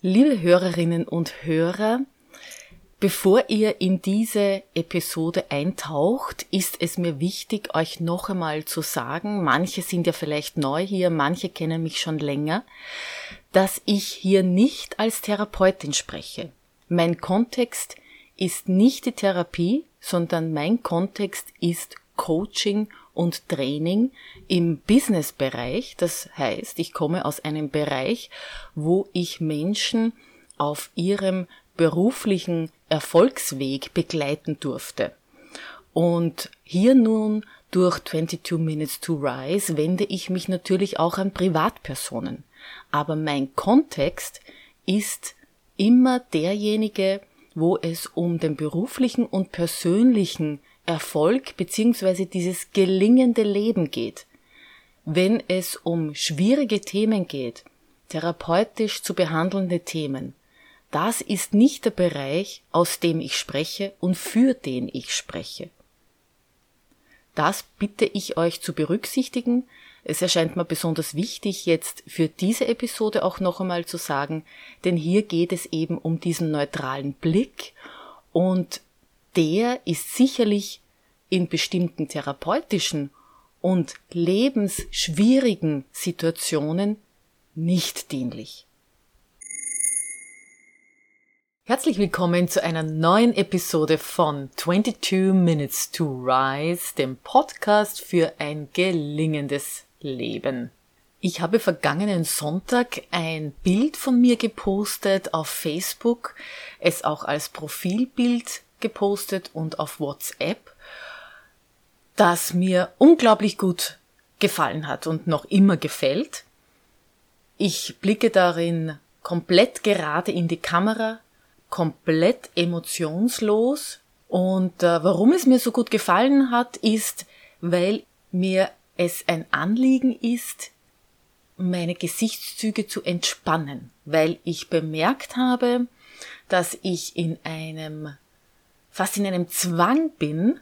Liebe Hörerinnen und Hörer, bevor ihr in diese Episode eintaucht, ist es mir wichtig, euch noch einmal zu sagen, manche sind ja vielleicht neu hier, manche kennen mich schon länger, dass ich hier nicht als Therapeutin spreche. Mein Kontext ist nicht die Therapie, sondern mein Kontext ist Coaching und Training im Business-Bereich. Das heißt, ich komme aus einem Bereich, wo ich Menschen auf ihrem beruflichen Erfolgsweg begleiten durfte. Und hier nun durch 22 Minutes to Rise wende ich mich natürlich auch an Privatpersonen. Aber mein Kontext ist immer derjenige, wo es um den beruflichen und persönlichen Erfolg bzw. dieses gelingende Leben geht. Wenn es um schwierige Themen geht, therapeutisch zu behandelnde Themen, das ist nicht der Bereich, aus dem ich spreche und für den ich spreche. Das bitte ich euch zu berücksichtigen. Es erscheint mir besonders wichtig, jetzt für diese Episode auch noch einmal zu sagen, denn hier geht es eben um diesen neutralen Blick und der ist sicherlich in bestimmten therapeutischen und lebensschwierigen Situationen nicht dienlich. Herzlich willkommen zu einer neuen Episode von 22 Minutes to Rise, dem Podcast für ein gelingendes Leben. Ich habe vergangenen Sonntag ein Bild von mir gepostet auf Facebook, es auch als Profilbild gepostet und auf WhatsApp, das mir unglaublich gut gefallen hat und noch immer gefällt. Ich blicke darin komplett gerade in die Kamera, komplett emotionslos. Und äh, warum es mir so gut gefallen hat, ist, weil mir es ein Anliegen ist, meine Gesichtszüge zu entspannen, weil ich bemerkt habe, dass ich in einem, fast in einem Zwang bin,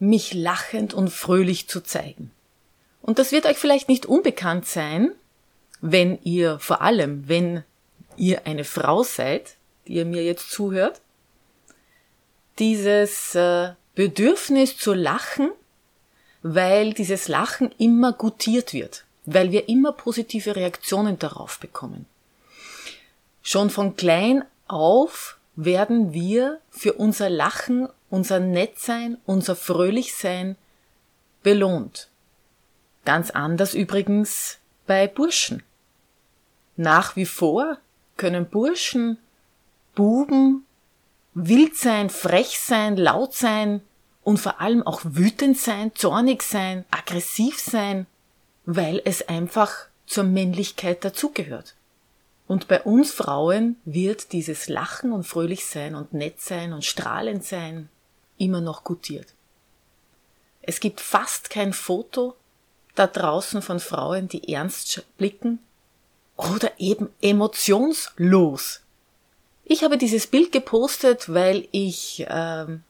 mich lachend und fröhlich zu zeigen. Und das wird euch vielleicht nicht unbekannt sein, wenn ihr, vor allem wenn ihr eine Frau seid, die ihr mir jetzt zuhört, dieses äh, Bedürfnis zu lachen, weil dieses Lachen immer gutiert wird, weil wir immer positive Reaktionen darauf bekommen. Schon von klein auf werden wir für unser Lachen, unser Nettsein, unser Fröhlichsein belohnt. Ganz anders übrigens bei Burschen. Nach wie vor können Burschen Buben wild sein, frech sein, laut sein und vor allem auch wütend sein, zornig sein, aggressiv sein, weil es einfach zur Männlichkeit dazugehört. Und bei uns Frauen wird dieses Lachen und fröhlich sein und nett sein und strahlend sein immer noch gutiert. Es gibt fast kein Foto da draußen von Frauen, die ernst blicken oder eben emotionslos ich habe dieses Bild gepostet, weil ich ähm,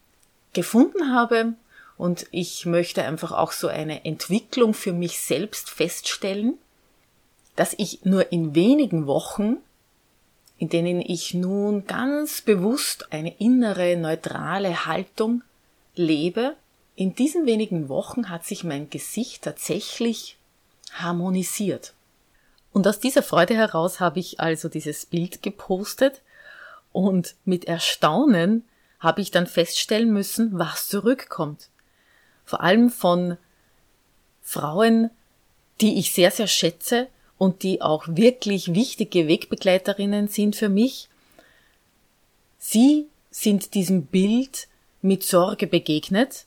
gefunden habe und ich möchte einfach auch so eine Entwicklung für mich selbst feststellen, dass ich nur in wenigen Wochen, in denen ich nun ganz bewusst eine innere, neutrale Haltung lebe, in diesen wenigen Wochen hat sich mein Gesicht tatsächlich harmonisiert. Und aus dieser Freude heraus habe ich also dieses Bild gepostet und mit Erstaunen habe ich dann feststellen müssen, was zurückkommt. Vor allem von Frauen, die ich sehr, sehr schätze und die auch wirklich wichtige Wegbegleiterinnen sind für mich. Sie sind diesem Bild mit Sorge begegnet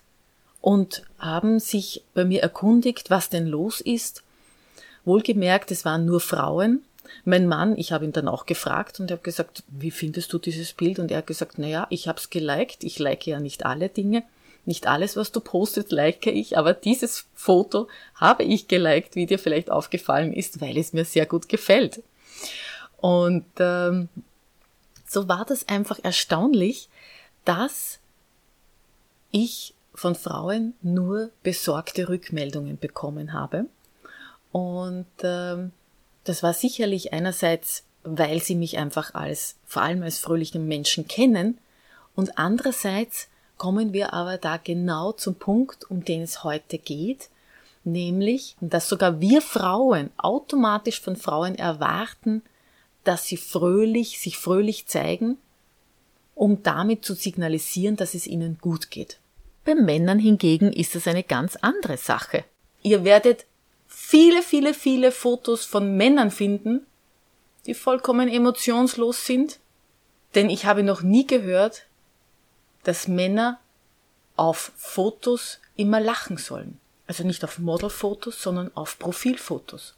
und haben sich bei mir erkundigt, was denn los ist. Wohlgemerkt, es waren nur Frauen, mein Mann, ich habe ihn dann auch gefragt und habe gesagt, wie findest du dieses Bild? Und er hat gesagt, naja, ich habe es geliked. Ich like ja nicht alle Dinge. Nicht alles, was du postest, like ich, aber dieses Foto habe ich geliked, wie dir vielleicht aufgefallen ist, weil es mir sehr gut gefällt. Und ähm, so war das einfach erstaunlich, dass ich von Frauen nur besorgte Rückmeldungen bekommen habe. Und ähm, das war sicherlich einerseits weil sie mich einfach als, vor allem als fröhlichen Menschen kennen. Und andererseits kommen wir aber da genau zum Punkt, um den es heute geht, nämlich, dass sogar wir Frauen automatisch von Frauen erwarten, dass sie fröhlich, sich fröhlich zeigen, um damit zu signalisieren, dass es ihnen gut geht. Bei Männern hingegen ist es eine ganz andere Sache. Ihr werdet viele, viele, viele Fotos von Männern finden, die vollkommen emotionslos sind, denn ich habe noch nie gehört, dass Männer auf Fotos immer lachen sollen. Also nicht auf Modelfotos, sondern auf Profilfotos.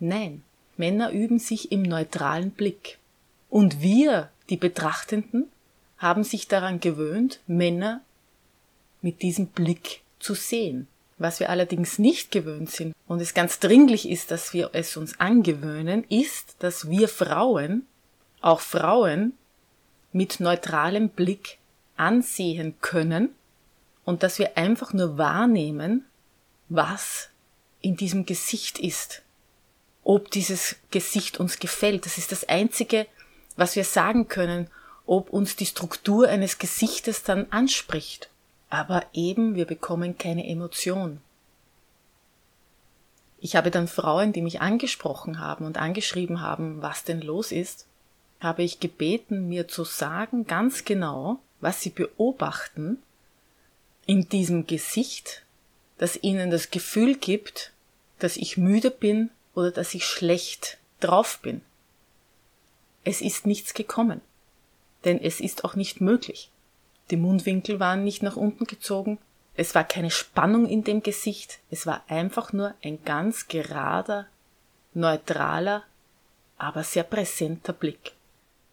Nein, Männer üben sich im neutralen Blick. Und wir, die Betrachtenden, haben sich daran gewöhnt, Männer mit diesem Blick zu sehen. Was wir allerdings nicht gewöhnt sind und es ganz dringlich ist, dass wir es uns angewöhnen, ist, dass wir Frauen, auch Frauen, mit neutralem Blick ansehen können und dass wir einfach nur wahrnehmen, was in diesem Gesicht ist. Ob dieses Gesicht uns gefällt. Das ist das Einzige, was wir sagen können, ob uns die Struktur eines Gesichtes dann anspricht. Aber eben, wir bekommen keine Emotion. Ich habe dann Frauen, die mich angesprochen haben und angeschrieben haben, was denn los ist, habe ich gebeten, mir zu sagen ganz genau, was sie beobachten in diesem Gesicht, das ihnen das Gefühl gibt, dass ich müde bin oder dass ich schlecht drauf bin. Es ist nichts gekommen, denn es ist auch nicht möglich. Die Mundwinkel waren nicht nach unten gezogen, es war keine Spannung in dem Gesicht, es war einfach nur ein ganz gerader, neutraler, aber sehr präsenter Blick.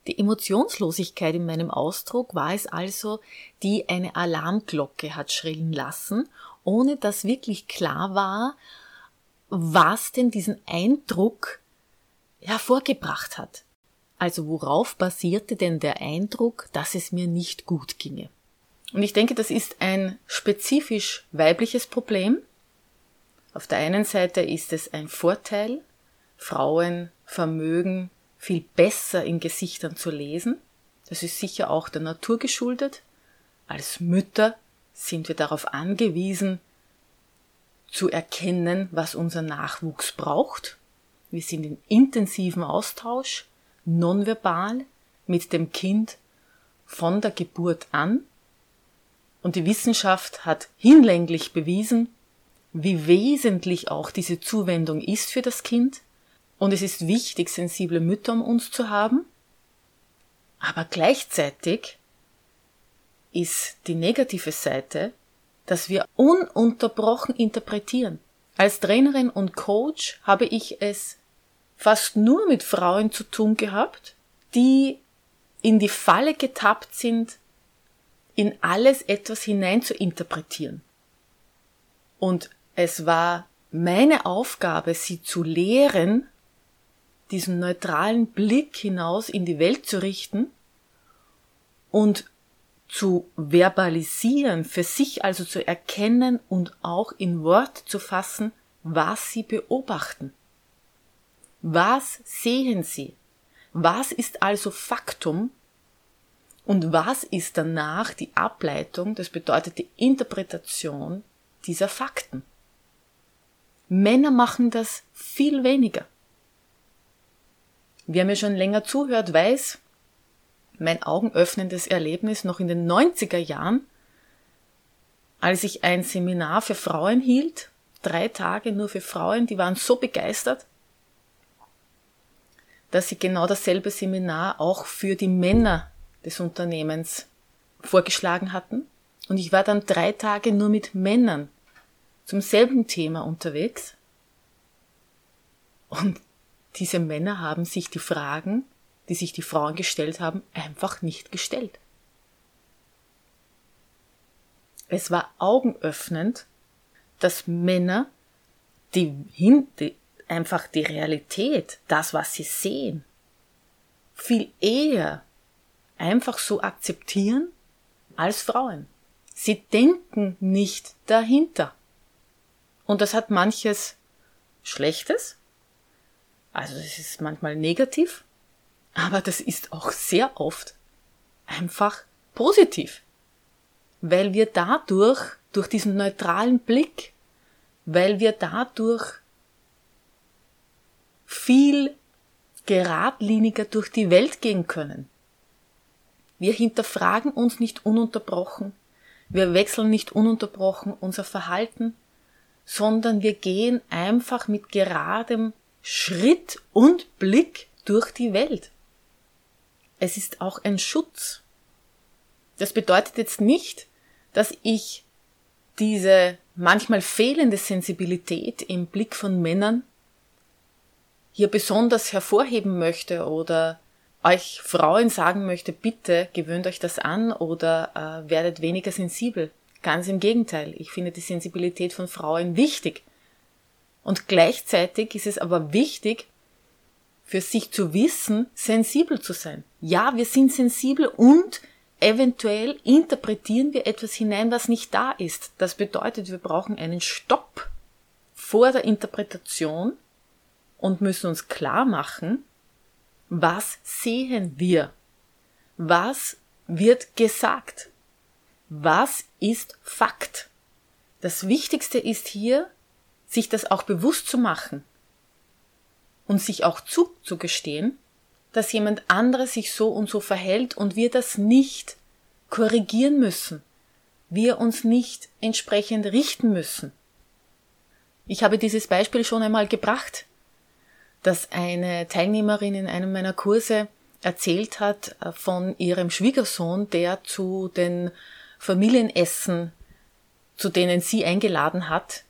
Die Emotionslosigkeit in meinem Ausdruck war es also, die eine Alarmglocke hat schrillen lassen, ohne dass wirklich klar war, was denn diesen Eindruck hervorgebracht hat. Also worauf basierte denn der Eindruck, dass es mir nicht gut ginge? Und ich denke, das ist ein spezifisch weibliches Problem. Auf der einen Seite ist es ein Vorteil. Frauen vermögen viel besser in Gesichtern zu lesen. Das ist sicher auch der Natur geschuldet. Als Mütter sind wir darauf angewiesen, zu erkennen, was unser Nachwuchs braucht. Wir sind in intensiven Austausch, nonverbal, mit dem Kind von der Geburt an. Und die Wissenschaft hat hinlänglich bewiesen, wie wesentlich auch diese Zuwendung ist für das Kind, und es ist wichtig, sensible Mütter um uns zu haben. Aber gleichzeitig ist die negative Seite, dass wir ununterbrochen interpretieren. Als Trainerin und Coach habe ich es fast nur mit Frauen zu tun gehabt, die in die Falle getappt sind, in alles etwas hinein zu interpretieren. Und es war meine Aufgabe, sie zu lehren, diesen neutralen Blick hinaus in die Welt zu richten und zu verbalisieren, für sich also zu erkennen und auch in Wort zu fassen, was sie beobachten. Was sehen sie? Was ist also Faktum? Und was ist danach die Ableitung, das bedeutet die Interpretation dieser Fakten? Männer machen das viel weniger. Wer mir schon länger zuhört, weiß, mein augenöffnendes Erlebnis noch in den 90er Jahren, als ich ein Seminar für Frauen hielt, drei Tage nur für Frauen, die waren so begeistert, dass sie genau dasselbe Seminar auch für die Männer des Unternehmens vorgeschlagen hatten. Und ich war dann drei Tage nur mit Männern zum selben Thema unterwegs. Und diese Männer haben sich die Fragen, die sich die Frauen gestellt haben, einfach nicht gestellt. Es war augenöffnend, dass Männer die, die einfach die Realität, das, was sie sehen, viel eher einfach so akzeptieren als Frauen. Sie denken nicht dahinter. Und das hat manches Schlechtes, also es ist manchmal negativ, Aber das ist auch sehr oft einfach positiv. Weil wir dadurch, durch diesen neutralen Blick, weil wir dadurch viel geradliniger durch die Welt gehen können. Wir hinterfragen uns nicht ununterbrochen, wir wechseln nicht ununterbrochen unser Verhalten, sondern wir gehen einfach mit geradem Schritt und Blick durch die Welt. Es ist auch ein Schutz. Das bedeutet jetzt nicht, dass ich diese manchmal fehlende Sensibilität im Blick von Männern hier besonders hervorheben möchte oder euch Frauen sagen möchte, bitte gewöhnt euch das an oder äh, werdet weniger sensibel. Ganz im Gegenteil, ich finde die Sensibilität von Frauen wichtig. Und gleichzeitig ist es aber wichtig, für sich zu wissen, sensibel zu sein. Ja, wir sind sensibel und eventuell interpretieren wir etwas hinein, was nicht da ist. Das bedeutet, wir brauchen einen Stopp vor der Interpretation und müssen uns klar machen, was sehen wir? Was wird gesagt? Was ist Fakt? Das Wichtigste ist hier, sich das auch bewusst zu machen und sich auch zuzugestehen, dass jemand anderes sich so und so verhält und wir das nicht korrigieren müssen, wir uns nicht entsprechend richten müssen. Ich habe dieses Beispiel schon einmal gebracht dass eine Teilnehmerin in einem meiner Kurse erzählt hat äh, von ihrem Schwiegersohn, der zu den Familienessen, zu denen sie eingeladen hat,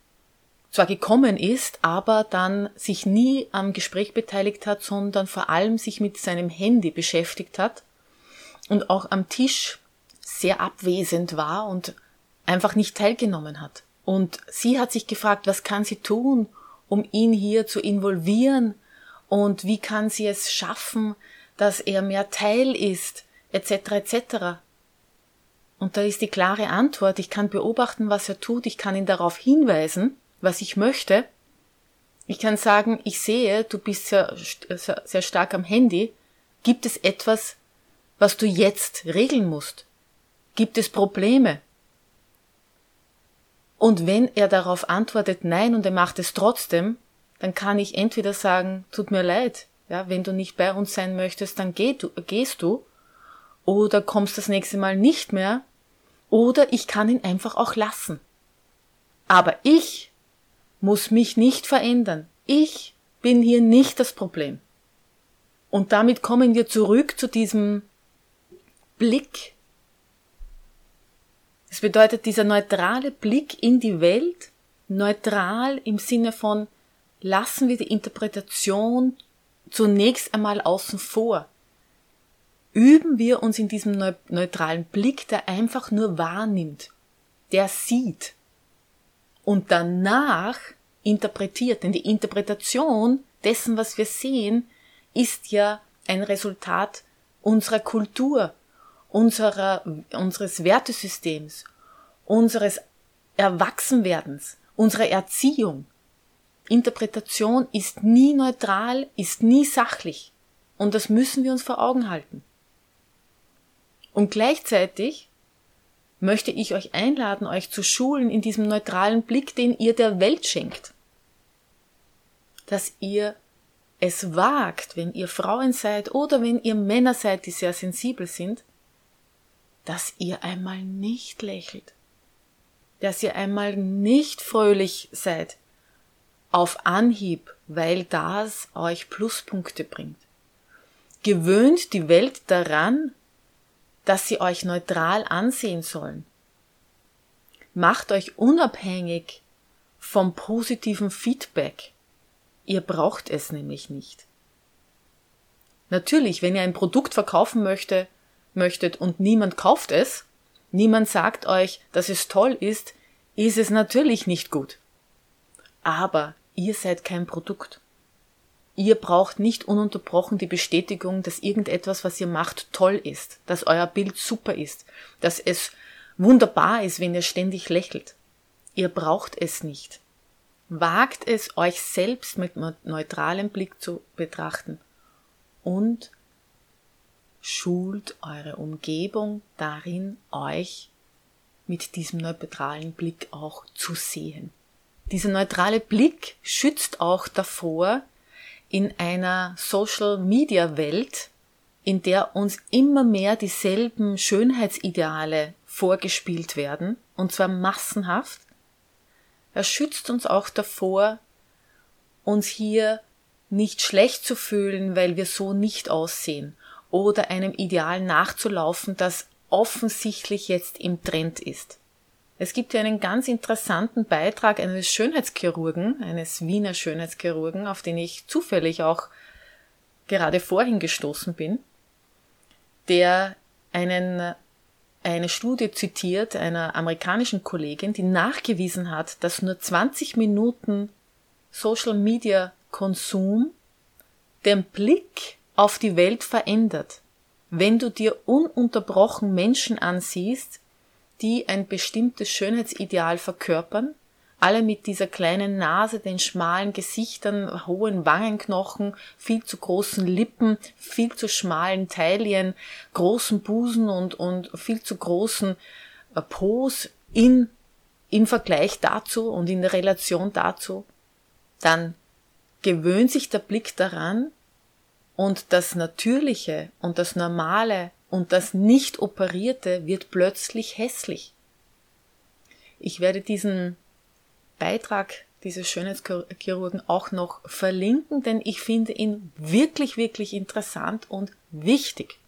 zwar gekommen ist, aber dann sich nie am Gespräch beteiligt hat, sondern vor allem sich mit seinem Handy beschäftigt hat und auch am Tisch sehr abwesend war und einfach nicht teilgenommen hat. Und sie hat sich gefragt, was kann sie tun, um ihn hier zu involvieren und wie kann sie es schaffen, dass er mehr Teil ist, etc. etc. Und da ist die klare Antwort, ich kann beobachten, was er tut, ich kann ihn darauf hinweisen, was ich möchte. Ich kann sagen, ich sehe, du bist sehr, sehr, stark am Handy. Gibt es etwas, was du jetzt regeln musst? Gibt es Probleme? Und wenn er darauf antwortet nein und er macht es trotzdem, dann kann ich entweder sagen, tut mir leid, ja, wenn du nicht bei uns sein möchtest, dann geh du, gehst du, oder kommst das nächste Mal nicht mehr, oder ich kann ihn einfach auch lassen. Aber ich muss mich nicht verändern. Ich bin hier nicht das Problem. Und damit kommen wir zurück zu diesem Blick. Das bedeutet dieser neutrale Blick in die Welt, neutral im Sinne von lassen wir die Interpretation zunächst einmal außen vor. Üben wir uns in diesem neutralen Blick, der einfach nur wahrnimmt, der sieht und danach interpretiert. Denn die Interpretation dessen, was wir sehen, ist ja ein Resultat unserer Kultur, unserer, unseres Wertesystems, unseres Erwachsenwerdens, unserer Erziehung. Interpretation ist nie neutral, ist nie sachlich. Und das müssen wir uns vor Augen halten. Und gleichzeitig möchte ich euch einladen, euch zu schulen in diesem neutralen Blick, den ihr der Welt schenkt. Dass ihr es wagt, wenn ihr Frauen seid oder wenn ihr Männer seid, die sehr sensibel sind, dass ihr einmal nicht lächelt, dass ihr einmal nicht fröhlich seid, auf Anhieb, weil das euch Pluspunkte bringt. Gewöhnt die Welt daran, dass sie euch neutral ansehen sollen. Macht euch unabhängig vom positiven Feedback. Ihr braucht es nämlich nicht. Natürlich, wenn ihr ein Produkt verkaufen möchte, möchtet und niemand kauft es, niemand sagt euch, dass es toll ist, ist es natürlich nicht gut. Aber Ihr seid kein Produkt. Ihr braucht nicht ununterbrochen die Bestätigung, dass irgendetwas, was ihr macht, toll ist, dass euer Bild super ist, dass es wunderbar ist, wenn ihr ständig lächelt. Ihr braucht es nicht. Wagt es, euch selbst mit neutralem Blick zu betrachten und schult eure Umgebung darin, euch mit diesem neutralen Blick auch zu sehen. Dieser neutrale Blick schützt auch davor, in einer Social-Media-Welt, in der uns immer mehr dieselben Schönheitsideale vorgespielt werden, und zwar massenhaft, er schützt uns auch davor, uns hier nicht schlecht zu fühlen, weil wir so nicht aussehen oder einem Ideal nachzulaufen, das offensichtlich jetzt im Trend ist. Es gibt ja einen ganz interessanten Beitrag eines Schönheitschirurgen, eines Wiener Schönheitschirurgen, auf den ich zufällig auch gerade vorhin gestoßen bin, der einen, eine Studie zitiert einer amerikanischen Kollegin, die nachgewiesen hat, dass nur 20 Minuten Social Media Konsum den Blick auf die Welt verändert. Wenn du dir ununterbrochen Menschen ansiehst, die ein bestimmtes Schönheitsideal verkörpern, alle mit dieser kleinen Nase, den schmalen Gesichtern, hohen Wangenknochen, viel zu großen Lippen, viel zu schmalen Taillen, großen Busen und, und viel zu großen äh, Pos in, im Vergleich dazu und in der Relation dazu, dann gewöhnt sich der Blick daran und das Natürliche und das Normale und das nicht operierte wird plötzlich hässlich. Ich werde diesen Beitrag dieses Schönheitschirurgen auch noch verlinken, denn ich finde ihn wirklich, wirklich interessant und wichtig.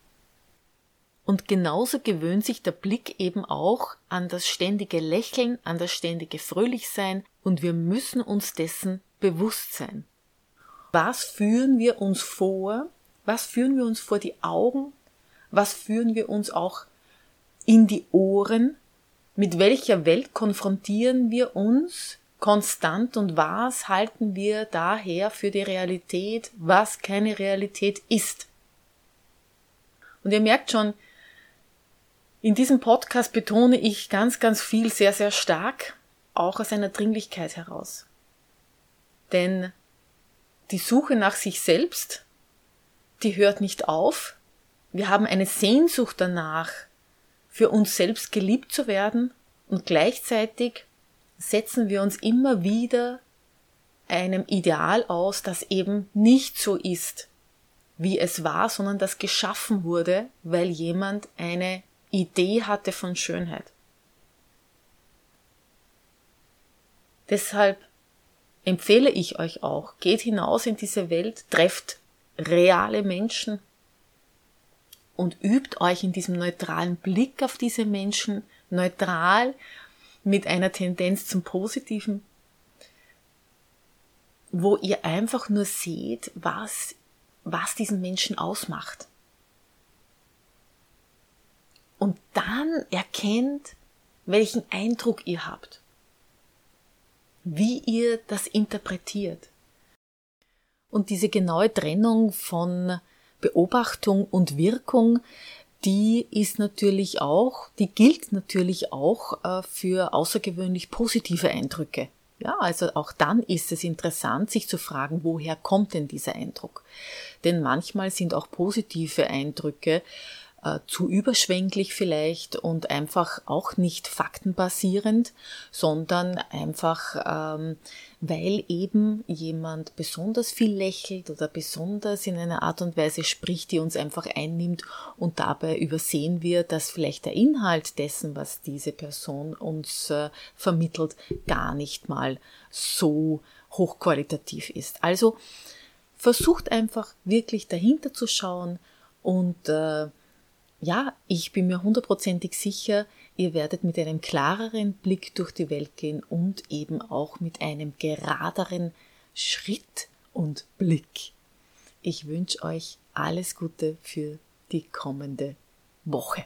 Und genauso gewöhnt sich der Blick eben auch an das ständige Lächeln, an das ständige Fröhlichsein und wir müssen uns dessen bewusst sein was führen wir uns vor, was führen wir uns vor die Augen, was führen wir uns auch in die Ohren, mit welcher Welt konfrontieren wir uns konstant und was halten wir daher für die Realität, was keine Realität ist. Und ihr merkt schon, in diesem Podcast betone ich ganz, ganz viel sehr, sehr stark, auch aus einer Dringlichkeit heraus. Denn die Suche nach sich selbst, die hört nicht auf. Wir haben eine Sehnsucht danach, für uns selbst geliebt zu werden und gleichzeitig setzen wir uns immer wieder einem Ideal aus, das eben nicht so ist, wie es war, sondern das geschaffen wurde, weil jemand eine Idee hatte von Schönheit. Deshalb empfehle ich euch auch, geht hinaus in diese Welt, trefft reale Menschen und übt euch in diesem neutralen Blick auf diese Menschen, neutral mit einer Tendenz zum Positiven, wo ihr einfach nur seht, was, was diesen Menschen ausmacht. Und dann erkennt, welchen Eindruck ihr habt wie ihr das interpretiert. Und diese genaue Trennung von Beobachtung und Wirkung, die ist natürlich auch, die gilt natürlich auch äh, für außergewöhnlich positive Eindrücke. Ja, also auch dann ist es interessant, sich zu fragen, woher kommt denn dieser Eindruck? Denn manchmal sind auch positive Eindrücke äh, zu überschwänglich vielleicht und einfach auch nicht faktenbasierend, sondern einfach, ähm, weil eben jemand besonders viel lächelt oder besonders in einer Art und Weise spricht, die uns einfach einnimmt und dabei übersehen wir, dass vielleicht der Inhalt dessen, was diese Person uns äh, vermittelt, gar nicht mal so hochqualitativ ist. Also versucht einfach wirklich dahinter zu schauen und äh, ja, ich bin mir hundertprozentig sicher, ihr werdet mit einem klareren Blick durch die Welt gehen und eben auch mit einem geraderen Schritt und Blick. Ich wünsche euch alles Gute für die kommende Woche.